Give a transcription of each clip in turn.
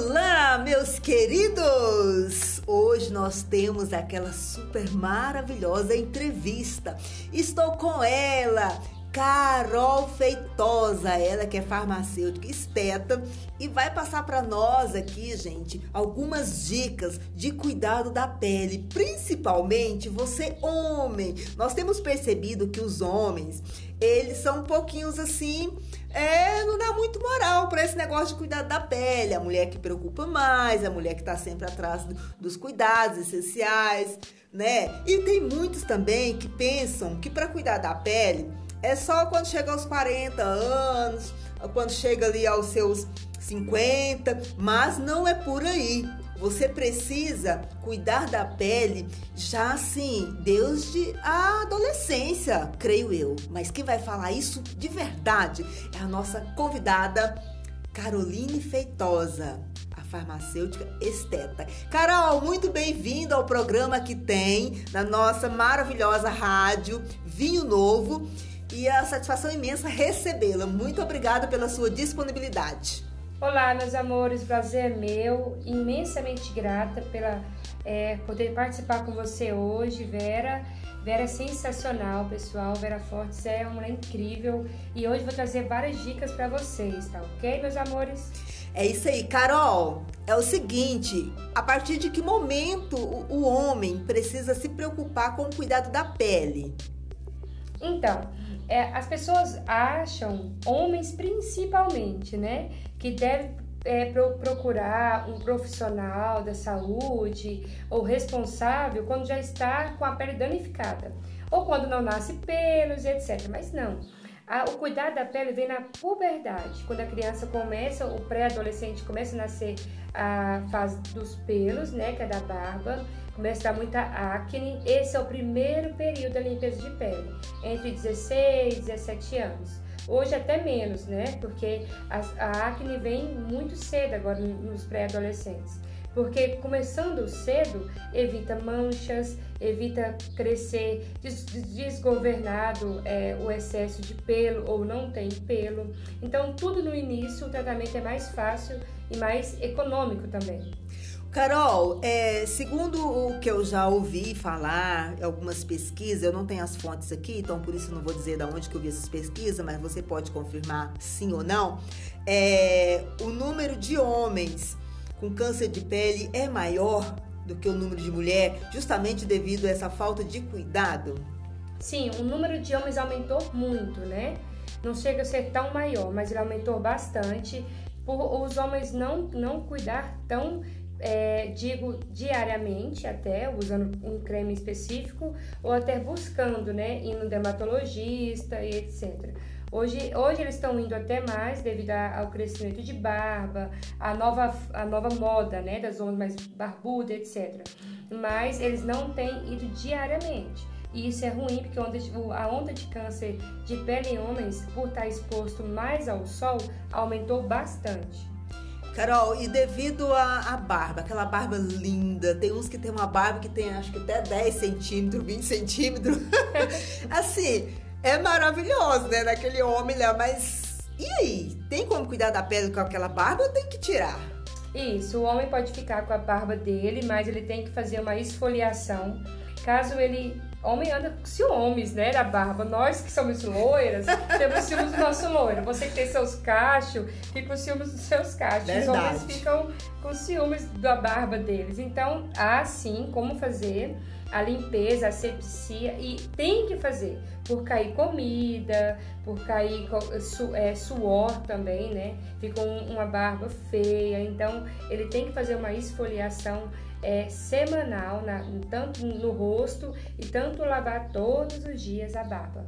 Olá, meus queridos! Hoje nós temos aquela super maravilhosa entrevista. Estou com ela, Carol Feitosa, ela que é farmacêutica esteta e vai passar para nós aqui, gente, algumas dicas de cuidado da pele, principalmente você homem. Nós temos percebido que os homens, eles são um pouquinho assim, é, não dá muito moral para esse negócio de cuidado da pele. A mulher que preocupa mais, a mulher que tá sempre atrás dos cuidados essenciais, né? E tem muitos também que pensam que para cuidar da pele é só quando chega aos 40 anos, quando chega ali aos seus 50, mas não é por aí. Você precisa cuidar da pele já assim, desde a adolescência, creio eu. Mas quem vai falar isso de verdade é a nossa convidada Caroline Feitosa, a farmacêutica esteta. Carol, muito bem-vinda ao programa que tem na nossa maravilhosa rádio Vinho Novo e a satisfação imensa recebê-la. Muito obrigada pela sua disponibilidade. Olá, meus amores, prazer é meu, imensamente grata pela é, poder participar com você hoje, Vera. Vera é sensacional, pessoal. Vera Fortes é uma mulher incrível e hoje vou trazer várias dicas para vocês, tá ok, meus amores? É isso aí, Carol. É o seguinte: a partir de que momento o homem precisa se preocupar com o cuidado da pele? Então, é, as pessoas acham, homens principalmente, né, que deve é, pro, procurar um profissional da saúde ou responsável quando já está com a pele danificada ou quando não nasce pelos, etc. Mas não. A, o cuidado da pele vem na puberdade, quando a criança começa, o pré-adolescente começa a nascer a fase dos pelos, né, que é da barba, começa a dar muita acne. Esse é o primeiro período da limpeza de pele, entre 16 e 17 anos. Hoje até menos, né? Porque a, a acne vem muito cedo agora nos pré-adolescentes. Porque começando cedo, evita manchas, evita crescer desgovernado é, o excesso de pelo ou não tem pelo. Então, tudo no início, o tratamento é mais fácil e mais econômico também. Carol, é, segundo o que eu já ouvi falar, algumas pesquisas, eu não tenho as fontes aqui, então por isso não vou dizer de onde que eu vi essas pesquisas, mas você pode confirmar sim ou não. É, o número de homens com câncer de pele é maior do que o número de mulher, justamente devido a essa falta de cuidado? Sim, o número de homens aumentou muito, né? Não chega a ser tão maior, mas ele aumentou bastante por os homens não, não cuidar tão é, digo diariamente até, usando um creme específico, ou até buscando, né, ir no dermatologista e etc. Hoje, hoje eles estão indo até mais devido ao crescimento de barba, a nova, a nova moda, né, das zonas mais barbudas, etc. Mas eles não têm ido diariamente. E isso é ruim porque a onda de câncer de pele em homens, por estar exposto mais ao sol, aumentou bastante. Carol, e devido à barba, aquela barba linda, tem uns que tem uma barba que tem acho que até 10 centímetros, 20 centímetros. assim, é maravilhoso, né? Naquele homem lá, mas e aí? Tem como cuidar da pele com aquela barba ou tem que tirar? Isso, o homem pode ficar com a barba dele, mas ele tem que fazer uma esfoliação. Caso ele Homem anda com ciúmes, né, da barba. Nós que somos loiras, temos ciúmes do nosso loiro. Você que tem seus cachos, fica com ciúmes dos seus cachos. Verdade. Os homens ficam com ciúmes da barba deles. Então, há sim como fazer a limpeza, a sepsia e tem que fazer por cair comida, por cair su, é, suor também, né? Fica um, uma barba feia. Então, ele tem que fazer uma esfoliação é, semanal, na, tanto no rosto e tanto lavar todos os dias a barba.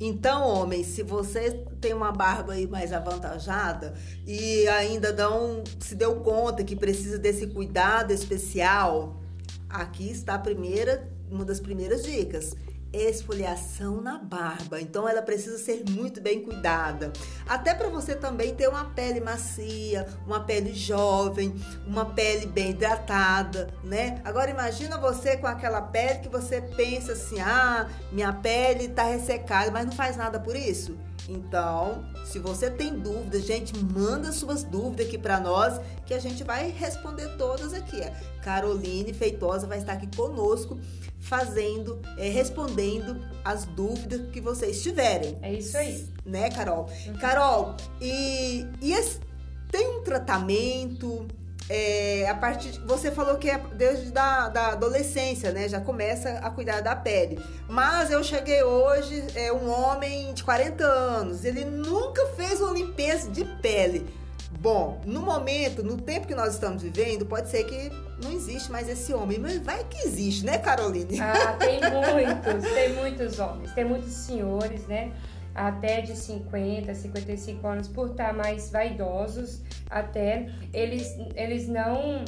Então, homens, se você tem uma barba aí mais avantajada e ainda não se deu conta que precisa desse cuidado especial, aqui está a primeira, uma das primeiras dicas esfoliação na barba. Então ela precisa ser muito bem cuidada. Até para você também ter uma pele macia, uma pele jovem, uma pele bem hidratada, né? Agora imagina você com aquela pele que você pensa assim: "Ah, minha pele tá ressecada", mas não faz nada por isso. Então, se você tem dúvidas, gente, manda suas dúvidas aqui para nós, que a gente vai responder todas aqui. A Caroline Feitosa vai estar aqui conosco, fazendo, é, respondendo as dúvidas que vocês tiverem. É isso aí. Né, Carol? Uhum. Carol, e, e esse, tem um tratamento? É, a partir você falou que é desde da, da adolescência, né? Já começa a cuidar da pele. Mas eu cheguei hoje, é um homem de 40 anos, ele nunca fez uma limpeza de pele. Bom, no momento, no tempo que nós estamos vivendo, pode ser que não existe mais esse homem, mas vai que existe, né, Caroline? Ah, tem muitos, tem muitos homens, tem muitos senhores, né? Até de 50, 55 anos, por estar mais vaidosos, até eles, eles não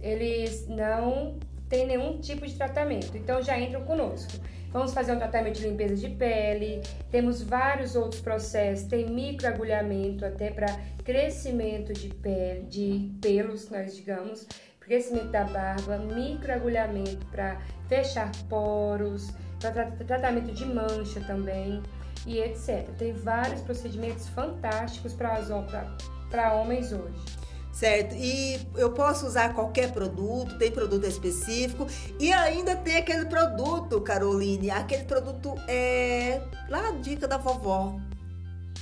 eles não têm nenhum tipo de tratamento. Então já entram conosco. Vamos fazer um tratamento de limpeza de pele, temos vários outros processos, tem microagulhamento até para crescimento de pele, de pelos, nós digamos, crescimento da barba, microagulhamento para fechar poros, para tratamento de mancha também e etc. Tem vários procedimentos fantásticos para homens hoje. Certo, e eu posso usar qualquer produto, tem produto específico e ainda tem aquele produto, Caroline, aquele produto é lá a dica da vovó,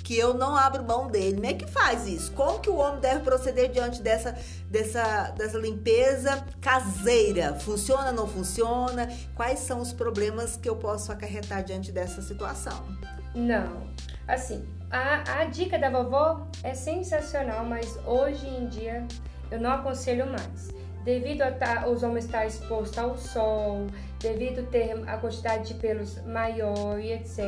que eu não abro mão dele. Como é que faz isso? Como que o homem deve proceder diante dessa, dessa, dessa limpeza caseira? Funciona, não funciona? Quais são os problemas que eu posso acarretar diante dessa situação? Não. Assim, a, a dica da vovó é sensacional, mas hoje em dia eu não aconselho mais. Devido a tá, os homens estar expostos ao sol, devido ter a quantidade de pelos maior e etc.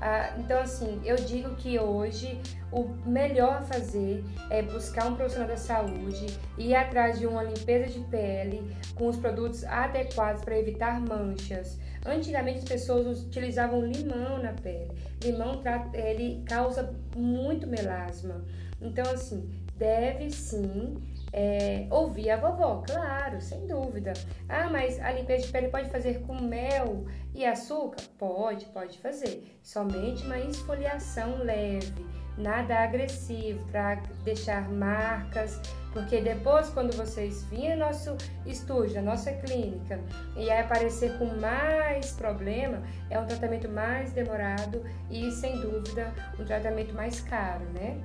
Ah, então, assim, eu digo que hoje o melhor a fazer é buscar um profissional da saúde, ir atrás de uma limpeza de pele com os produtos adequados para evitar manchas. Antigamente as pessoas utilizavam limão na pele. Limão ele causa muito melasma. Então assim, deve sim é, ouvir a vovó, claro, sem dúvida. Ah, mas a limpeza de pele pode fazer com mel e açúcar? Pode, pode fazer. Somente uma esfoliação leve, nada agressivo para deixar marcas porque depois, quando vocês virem no nosso estúdio, na nossa clínica, e aí aparecer com mais problema, é um tratamento mais demorado e, sem dúvida, um tratamento mais caro, né?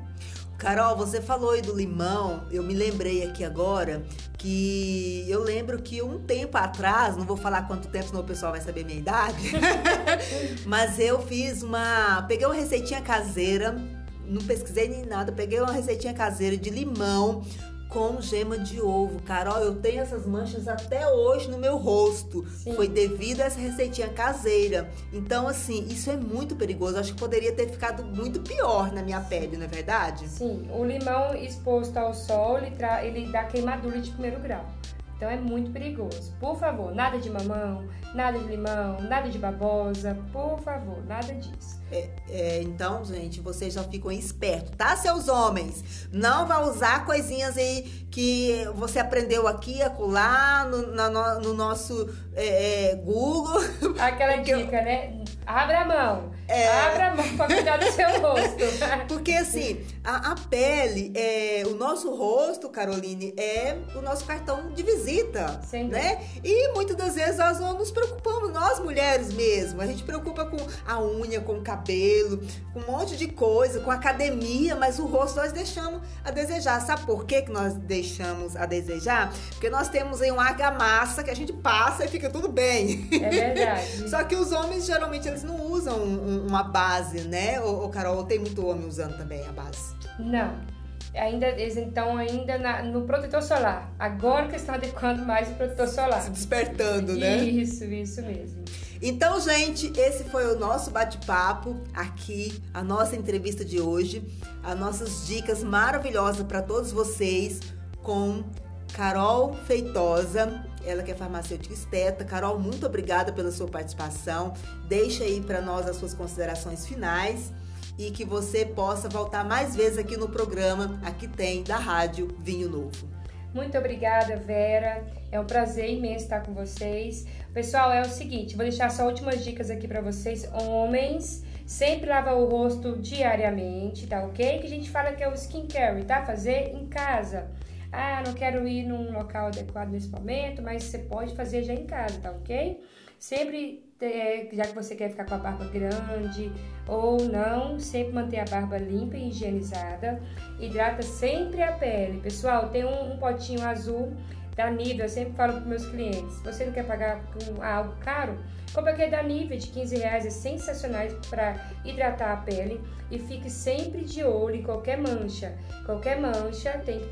Carol, você falou aí do limão, eu me lembrei aqui agora que eu lembro que um tempo atrás, não vou falar quanto tempo, senão o pessoal vai saber minha idade, mas eu fiz uma. Peguei uma receitinha caseira, não pesquisei nem nada, peguei uma receitinha caseira de limão com gema de ovo. Carol, eu tenho essas manchas até hoje no meu rosto. Sim. Foi devido a essa receitinha caseira. Então, assim, isso é muito perigoso. acho que poderia ter ficado muito pior na minha pele, não é verdade? Sim, o limão exposto ao sol, ele, ele dá queimadura de primeiro grau. Então é muito perigoso. Por favor, nada de mamão, nada de limão, nada de babosa, por favor, nada disso. É, é, então, gente, vocês já ficam espertos, tá, seus homens? Não vai usar coisinhas aí que você aprendeu aqui, acolá, no, no, no nosso é, é Google. Aquela dica, né? Abra a mão. É... Abra a mão para cuidar do seu rosto. Porque assim, a, a, pele, é, o nosso rosto, Caroline, é o nosso cartão de visita. Sim. Né? E muitas das vezes nós não nos preocupamos, nós mulheres mesmo. A gente preocupa com a unha, com o cabelo, com um monte de coisa, com academia, mas o rosto nós deixamos a desejar. Sabe por que, nós deixamos a desejar? Porque nós temos aí uma argamassa que a gente passa e fica tudo bem. É verdade. Só que os homens geralmente eles não usam uma base, né? Ou, Carol, tem muito homem usando também a base? Não. Ainda, eles estão ainda na, no protetor solar. Agora que estão adequando mais o protetor solar. Se despertando, né? Isso, isso mesmo. Então, gente, esse foi o nosso bate-papo aqui, a nossa entrevista de hoje, as nossas dicas maravilhosas para todos vocês com Carol Feitosa, ela que é farmacêutica esteta. Carol, muito obrigada pela sua participação. Deixa aí para nós as suas considerações finais e que você possa voltar mais vezes aqui no programa, aqui tem da Rádio Vinho Novo. Muito obrigada, Vera. É um prazer imenso estar com vocês. Pessoal, é o seguinte, vou deixar só últimas dicas aqui para vocês. Homens, Sempre lavar o rosto diariamente, tá ok? Que a gente fala que é o skincare, tá? Fazer em casa. Ah, não quero ir num local adequado nesse momento, mas você pode fazer já em casa, tá ok? Sempre, é, já que você quer ficar com a barba grande ou não, sempre manter a barba limpa e higienizada. Hidrata sempre a pele. Pessoal, tem um, um potinho azul da Nivea, eu sempre falo para meus clientes, você não quer pagar com algo caro, compra aquele da Nivea de 15 reais, é sensacional para hidratar a pele e fique sempre de olho em qualquer mancha. Qualquer mancha tem que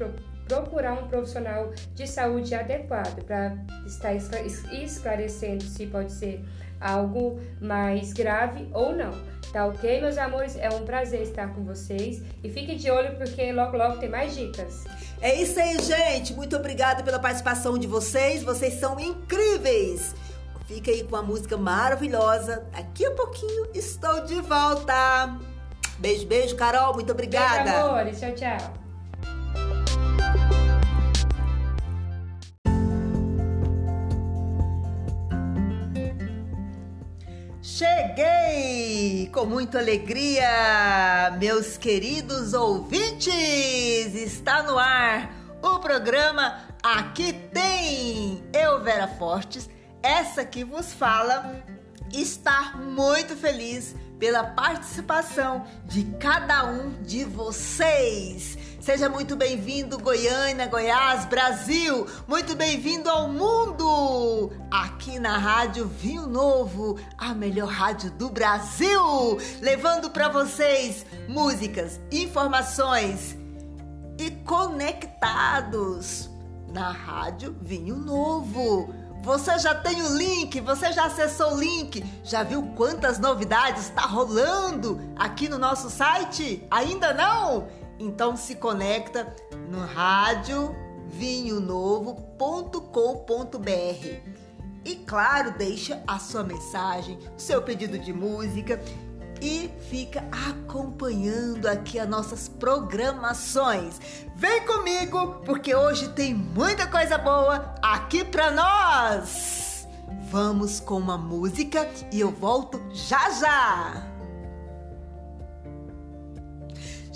procurar um profissional de saúde adequado para estar esclarecendo se pode ser algo mais grave ou não. Tá ok, meus amores? É um prazer estar com vocês e fique de olho porque logo logo tem mais dicas. É isso aí, gente. Muito obrigada pela participação de vocês. Vocês são incríveis. Fica aí com a música maravilhosa. Daqui a pouquinho estou de volta. Beijo, beijo, Carol. Muito obrigada. Beijo, amores. Tchau, tchau. Cheguei com muita alegria, meus queridos ouvintes! Está no ar o programa Aqui Tem! Eu, Vera Fortes, essa que vos fala, está muito feliz pela participação de cada um de vocês. Seja muito bem-vindo, Goiânia, Goiás, Brasil. Muito bem-vindo ao mundo. Aqui na Rádio Vinho Novo, a melhor rádio do Brasil, levando para vocês músicas, informações e conectados na Rádio Vinho Novo. Você já tem o link, você já acessou o link, já viu quantas novidades está rolando aqui no nosso site? Ainda não? Então se conecta no rádio vinhonovo.com.br. E claro, deixa a sua mensagem, o seu pedido de música e fica acompanhando aqui as nossas programações. Vem comigo, porque hoje tem muita coisa boa aqui para nós. Vamos com uma música e eu volto já já.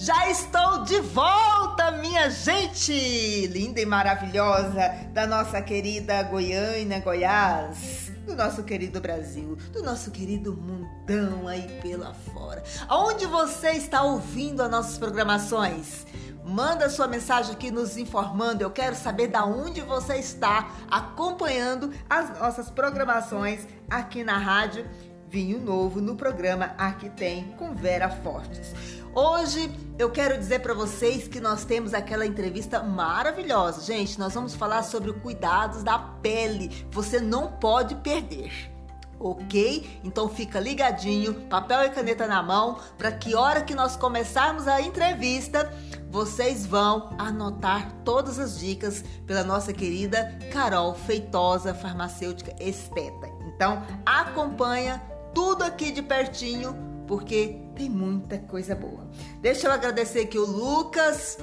Já estou de volta, minha gente linda e maravilhosa da nossa querida Goiânia, Goiás, do nosso querido Brasil, do nosso querido mundão aí pela fora. Aonde você está ouvindo as nossas programações? Manda sua mensagem aqui nos informando. Eu quero saber da onde você está acompanhando as nossas programações aqui na rádio Vinho Novo no programa Aqui Tem com Vera Fortes. Hoje eu quero dizer para vocês que nós temos aquela entrevista maravilhosa. Gente, nós vamos falar sobre cuidados da pele. Você não pode perder. Ok? Então fica ligadinho, papel e caneta na mão, para que hora que nós começarmos a entrevista, vocês vão anotar todas as dicas pela nossa querida Carol Feitosa, farmacêutica esteta. Então, acompanha tudo aqui de pertinho porque tem muita coisa boa. Deixa eu agradecer aqui o Lucas,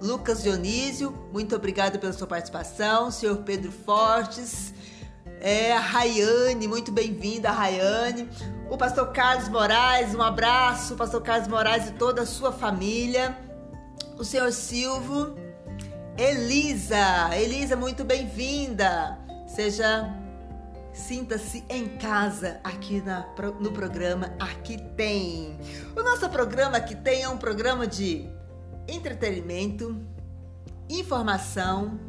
Lucas Dionísio, muito obrigado pela sua participação, senhor Pedro Fortes, é, a Rayane, muito bem-vinda, Rayane, o pastor Carlos Moraes, um abraço, pastor Carlos Moraes e toda a sua família, o senhor Silvio, Elisa, Elisa, muito bem-vinda, seja Sinta-se em casa aqui na, no programa Aqui Tem. O nosso programa Aqui Tem é um programa de entretenimento, informação,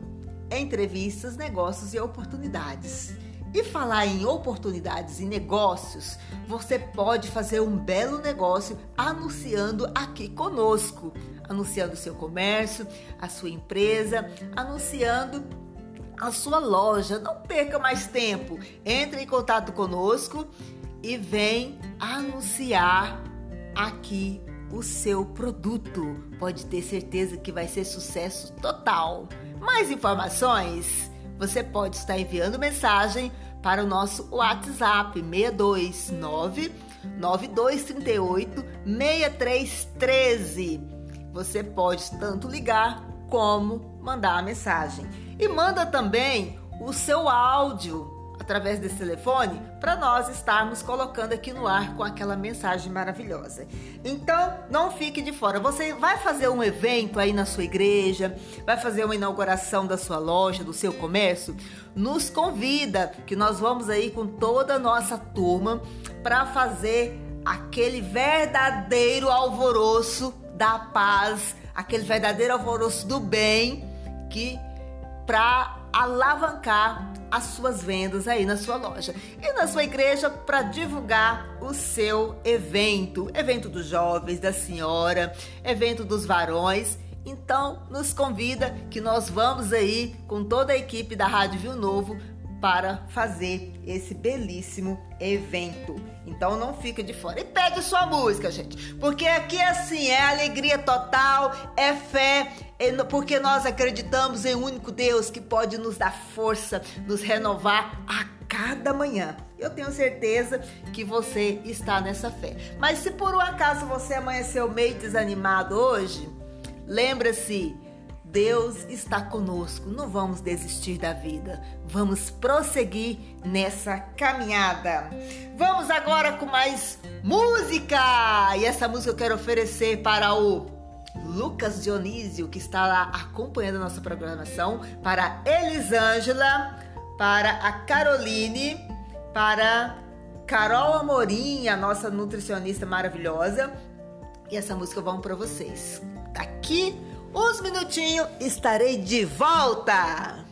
entrevistas, negócios e oportunidades. E falar em oportunidades e negócios, você pode fazer um belo negócio anunciando aqui conosco, anunciando seu comércio, a sua empresa, anunciando a sua loja. Não perca mais tempo. Entre em contato conosco e vem anunciar aqui o seu produto. Pode ter certeza que vai ser sucesso total. Mais informações? Você pode estar enviando mensagem para o nosso WhatsApp 629 9238 6313. Você pode tanto ligar como mandar a mensagem. E manda também o seu áudio, através desse telefone para nós estarmos colocando aqui no ar com aquela mensagem maravilhosa. Então, não fique de fora. Você vai fazer um evento aí na sua igreja, vai fazer uma inauguração da sua loja, do seu comércio? Nos convida, que nós vamos aí com toda a nossa turma para fazer aquele verdadeiro alvoroço da paz, aquele verdadeiro alvoroço do bem que para alavancar as suas vendas aí na sua loja e na sua igreja para divulgar o seu evento, evento dos jovens, da senhora, evento dos varões. Então, nos convida que nós vamos aí com toda a equipe da Rádio Viu Novo para fazer esse belíssimo evento. Então não fica de fora. E pede sua música, gente. Porque aqui assim, é alegria total, é fé, porque nós acreditamos em um único Deus que pode nos dar força, nos renovar a cada manhã. Eu tenho certeza que você está nessa fé. Mas se por um acaso você amanheceu meio desanimado hoje, lembra-se Deus está conosco, não vamos desistir da vida, vamos prosseguir nessa caminhada. Vamos agora com mais música! E essa música eu quero oferecer para o Lucas Dionísio, que está lá acompanhando a nossa programação, para Elisângela, para a Caroline, para Carol Amorim, a nossa nutricionista maravilhosa. E essa música vamos para vocês. Daqui Uns minutinhos estarei de volta.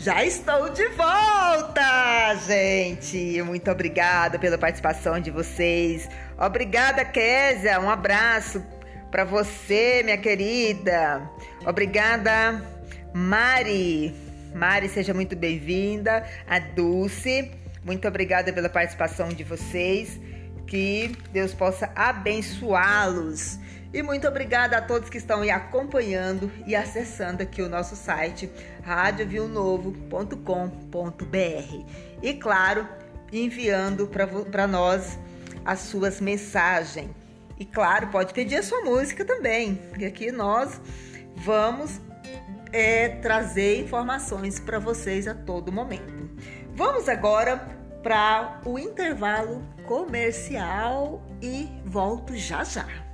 Já estou de volta, gente. Muito obrigada pela participação de vocês. Obrigada, Késia. Um abraço para você, minha querida. Obrigada, Mari. Mari, seja muito bem-vinda. A Dulce. Muito obrigada pela participação de vocês. Que Deus possa abençoá-los. E muito obrigada a todos que estão aí acompanhando e acessando aqui o nosso site radiovionovo.com.br. E claro, enviando para nós as suas mensagens. E claro, pode pedir a sua música também, que aqui nós vamos é, trazer informações para vocês a todo momento. Vamos agora para o intervalo comercial e volto já já.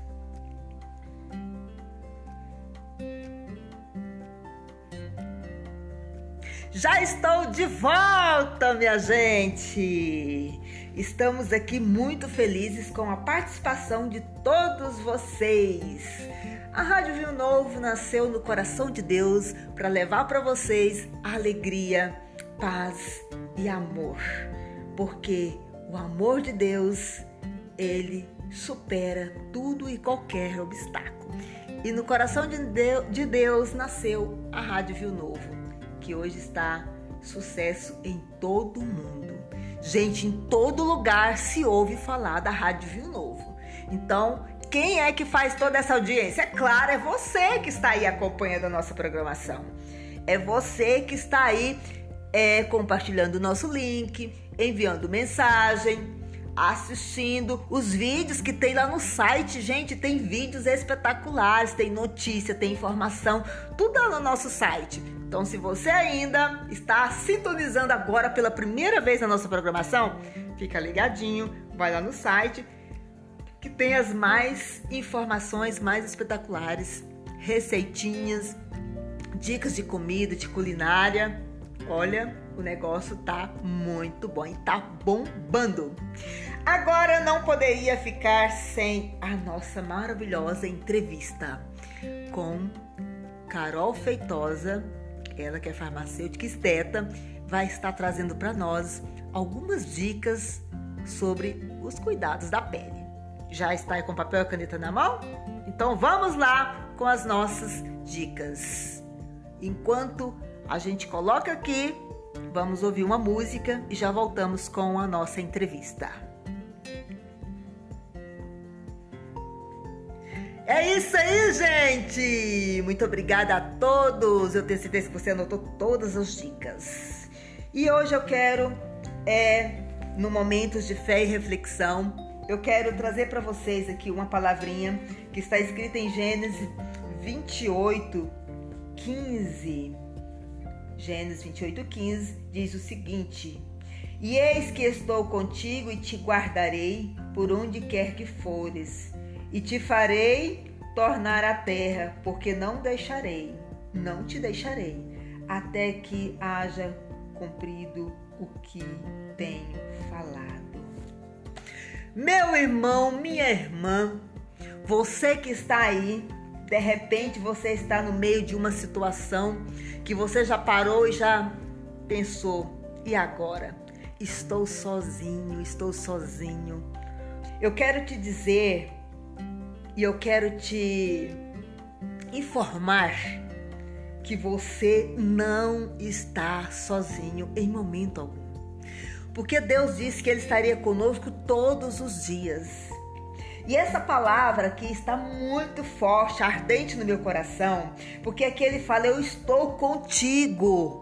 Já estou de volta, minha gente! Estamos aqui muito felizes com a participação de todos vocês. A Rádio Viu Novo nasceu no coração de Deus para levar para vocês alegria, paz e amor porque o amor de Deus, ele supera tudo e qualquer obstáculo. E no coração de Deus nasceu a Rádio Viu Novo, que hoje está sucesso em todo mundo. Gente, em todo lugar se ouve falar da Rádio Viu Novo. Então, quem é que faz toda essa audiência? É claro, é você que está aí acompanhando a nossa programação. É você que está aí é, compartilhando o nosso link, enviando mensagem, assistindo os vídeos que tem lá no site. Gente, tem vídeos espetaculares, tem notícia, tem informação, tudo lá no nosso site. Então, se você ainda está sintonizando agora pela primeira vez na nossa programação, fica ligadinho, vai lá no site que tem as mais informações mais espetaculares, receitinhas, dicas de comida, de culinária. Olha, o negócio tá muito bom e tá bombando. Agora não poderia ficar sem a nossa maravilhosa entrevista com Carol Feitosa, ela que é farmacêutica esteta, vai estar trazendo para nós algumas dicas sobre os cuidados da pele. Já está aí com papel e caneta na mão? Então vamos lá com as nossas dicas. Enquanto a gente coloca aqui Vamos ouvir uma música e já voltamos com a nossa entrevista. É isso aí, gente! Muito obrigada a todos! Eu tenho certeza que você anotou todas as dicas. E hoje eu quero, é, no Momentos de Fé e Reflexão, eu quero trazer para vocês aqui uma palavrinha que está escrita em Gênesis 28, 15. Gênesis 28, 15 diz o seguinte: E eis que estou contigo e te guardarei por onde quer que fores, e te farei tornar a terra, porque não deixarei, não te deixarei, até que haja cumprido o que tenho falado. Meu irmão, minha irmã, você que está aí, de repente você está no meio de uma situação que você já parou e já pensou: e agora? Estou sozinho, estou sozinho. Eu quero te dizer e eu quero te informar que você não está sozinho em momento algum. Porque Deus disse que Ele estaria conosco todos os dias. E essa palavra aqui está muito forte, ardente no meu coração, porque aqui ele fala: Eu estou contigo.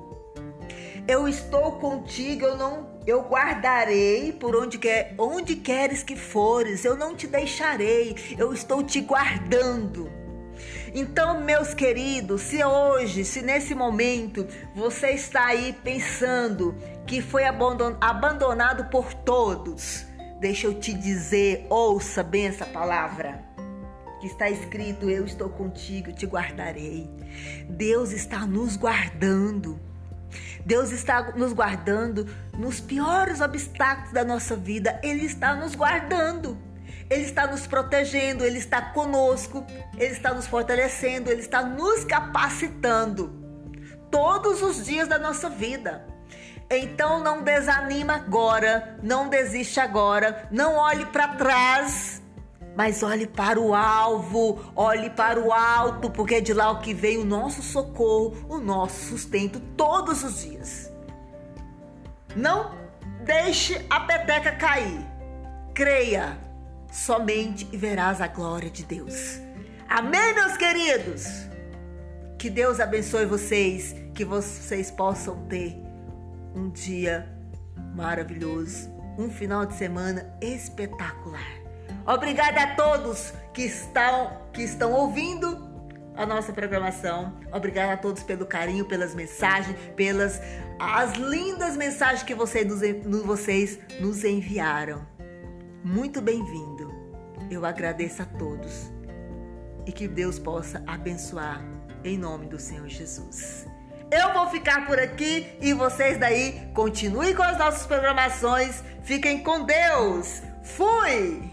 Eu estou contigo, eu não eu guardarei por onde quer, onde queres que fores, eu não te deixarei, eu estou te guardando. Então, meus queridos, se hoje, se nesse momento você está aí pensando que foi abandonado por todos, deixa eu te dizer, ouça bem essa palavra. Que está escrito: Eu estou contigo, te guardarei. Deus está nos guardando. Deus está nos guardando nos piores obstáculos da nossa vida. Ele está nos guardando. Ele está nos protegendo, ele está conosco, ele está nos fortalecendo, ele está nos capacitando todos os dias da nossa vida. Então não desanima agora, não desiste agora, não olhe para trás mas olhe para o alvo, olhe para o alto, porque é de lá o que vem o nosso socorro, o nosso sustento todos os dias. Não deixe a peteca cair. Creia somente e verás a glória de Deus. Amém, meus queridos? Que Deus abençoe vocês, que vocês possam ter um dia maravilhoso, um final de semana espetacular. Obrigada a todos que estão, que estão ouvindo a nossa programação. Obrigada a todos pelo carinho, pelas mensagens, pelas as lindas mensagens que vocês nos, vocês nos enviaram. Muito bem-vindo. Eu agradeço a todos e que Deus possa abençoar em nome do Senhor Jesus. Eu vou ficar por aqui e vocês daí continuem com as nossas programações. Fiquem com Deus. Fui!